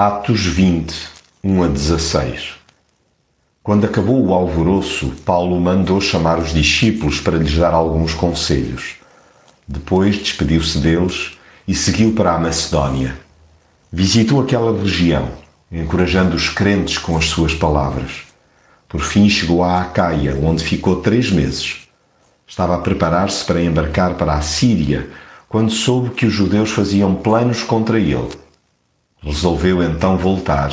Atos 20, 1 a 16 Quando acabou o alvoroço, Paulo mandou chamar os discípulos para lhes dar alguns conselhos. Depois despediu-se deles e seguiu para a Macedónia. Visitou aquela região, encorajando os crentes com as suas palavras. Por fim chegou a Acaia, onde ficou três meses. Estava a preparar-se para embarcar para a Síria, quando soube que os judeus faziam planos contra ele. Resolveu então voltar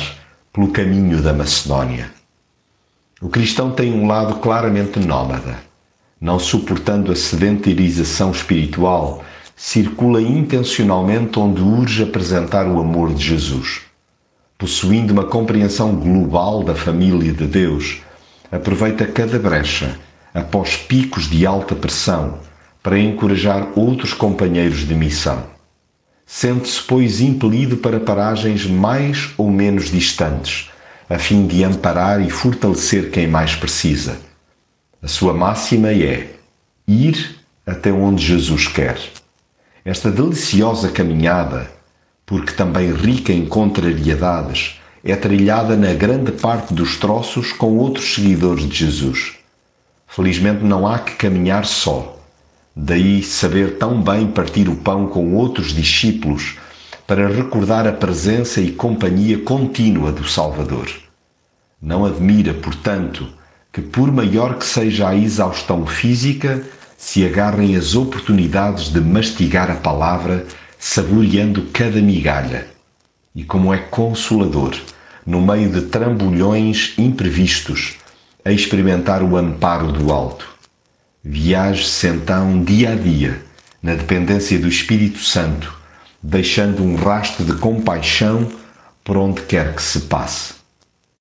pelo caminho da Macedónia. O cristão tem um lado claramente nómada. Não suportando a sedentarização espiritual, circula intencionalmente onde urge apresentar o amor de Jesus. Possuindo uma compreensão global da família de Deus, aproveita cada brecha, após picos de alta pressão, para encorajar outros companheiros de missão. Sente-se, pois, impelido para paragens mais ou menos distantes, a fim de amparar e fortalecer quem mais precisa. A sua máxima é ir até onde Jesus quer. Esta deliciosa caminhada, porque também rica em contrariedades, é trilhada na grande parte dos troços com outros seguidores de Jesus. Felizmente não há que caminhar só. Daí saber tão bem partir o pão com outros discípulos para recordar a presença e companhia contínua do Salvador. Não admira, portanto, que, por maior que seja a exaustão física, se agarrem as oportunidades de mastigar a palavra, saboreando cada migalha. E como é consolador, no meio de trambolhões imprevistos, a experimentar o amparo do alto. Viaje-se então dia a dia, na dependência do Espírito Santo, deixando um rastro de compaixão por onde quer que se passe.